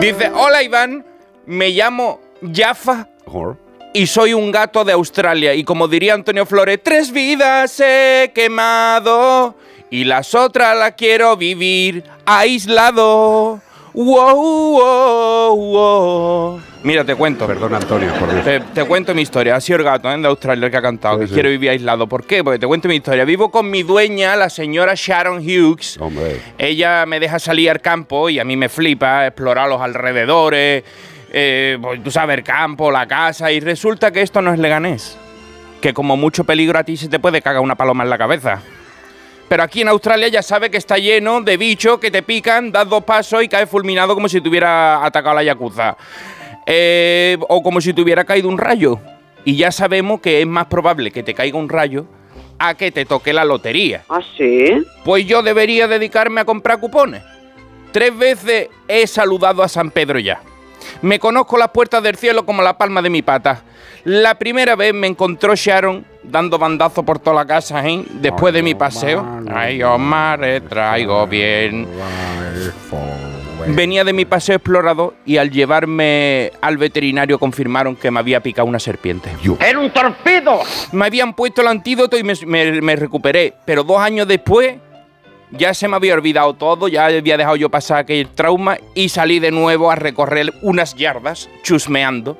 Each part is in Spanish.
Dice, hola Iván, me llamo Jaffa y soy un gato de Australia. Y como diría Antonio Flores, tres vidas he quemado y las otras las quiero vivir aislado. Wow, wow, wow. Mira, te cuento. Perdón, Antonio, por Dios. Te, te cuento mi historia. Ha sido el gato ¿eh? de Australia el que ha cantado, que sí. quiero vivir aislado. ¿Por qué? Porque te cuento mi historia. Vivo con mi dueña, la señora Sharon Hughes. Hombre. Ella me deja salir al campo y a mí me flipa explorar los alrededores, eh, pues, tú sabes, el campo, la casa, y resulta que esto no es Leganés. Que como mucho peligro a ti se te puede cagar una paloma en la cabeza. Pero aquí en Australia ya sabe que está lleno de bichos que te pican, das dos pasos y caes fulminado como si te hubiera atacado la yakuza. Eh, o como si te hubiera caído un rayo. Y ya sabemos que es más probable que te caiga un rayo a que te toque la lotería. ¿Ah, sí? Pues yo debería dedicarme a comprar cupones. Tres veces he saludado a San Pedro ya. Me conozco las puertas del cielo como la palma de mi pata. La primera vez me encontró Sharon dando bandazo por toda la casa, ¿eh? Después de mi paseo. Ay, Omar, eh, traigo bien. Venía de mi paseo explorador y al llevarme al veterinario confirmaron que me había picado una serpiente. ¡Era un torpedo! Me habían puesto el antídoto y me, me- me recuperé, pero dos años después ya se me había olvidado todo, ya había dejado yo pasar aquel trauma y salí de nuevo a recorrer unas yardas chusmeando.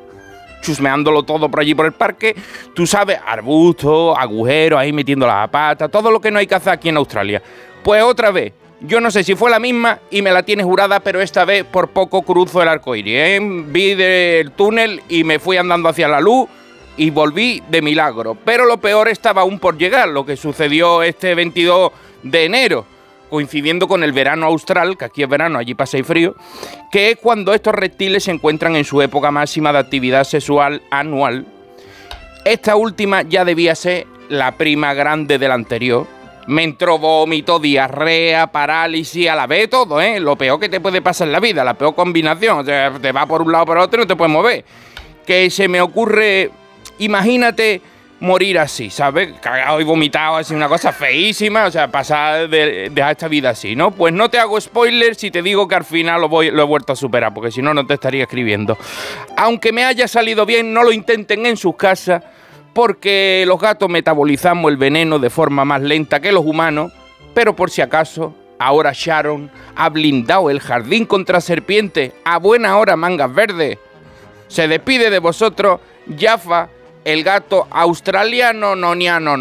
Chusmeándolo todo por allí por el parque. Tú sabes, arbustos, agujeros, ahí metiendo la pata, todo lo que no hay que hacer aquí en Australia. Pues otra vez, yo no sé si fue la misma y me la tiene jurada, pero esta vez por poco cruzo el arco iris. ¿eh? Vi del túnel y me fui andando hacia la luz y volví de milagro. Pero lo peor estaba aún por llegar, lo que sucedió este 22 de enero, coincidiendo con el verano austral, que aquí es verano, allí pasa y frío, que es cuando estos reptiles se encuentran en su época máxima de actividad sexual anual. Esta última ya debía ser la prima grande de la anterior. Me entró vómito, diarrea, parálisis, a la vez todo, ¿eh? Lo peor que te puede pasar en la vida, la peor combinación. O sea, te va por un lado por otro y no te puedes mover. Que se me ocurre, imagínate morir así, ¿sabes? Cagado y vomitado, así, una cosa feísima, o sea, pasar de, dejar esta vida así, ¿no? Pues no te hago spoilers si te digo que al final lo, voy, lo he vuelto a superar, porque si no, no te estaría escribiendo. Aunque me haya salido bien, no lo intenten en sus casas, porque los gatos metabolizamos el veneno de forma más lenta que los humanos, pero por si acaso, ahora Sharon ha blindado el jardín contra serpientes a buena hora mangas verdes. Se despide de vosotros Jaffa, el gato australiano noniano.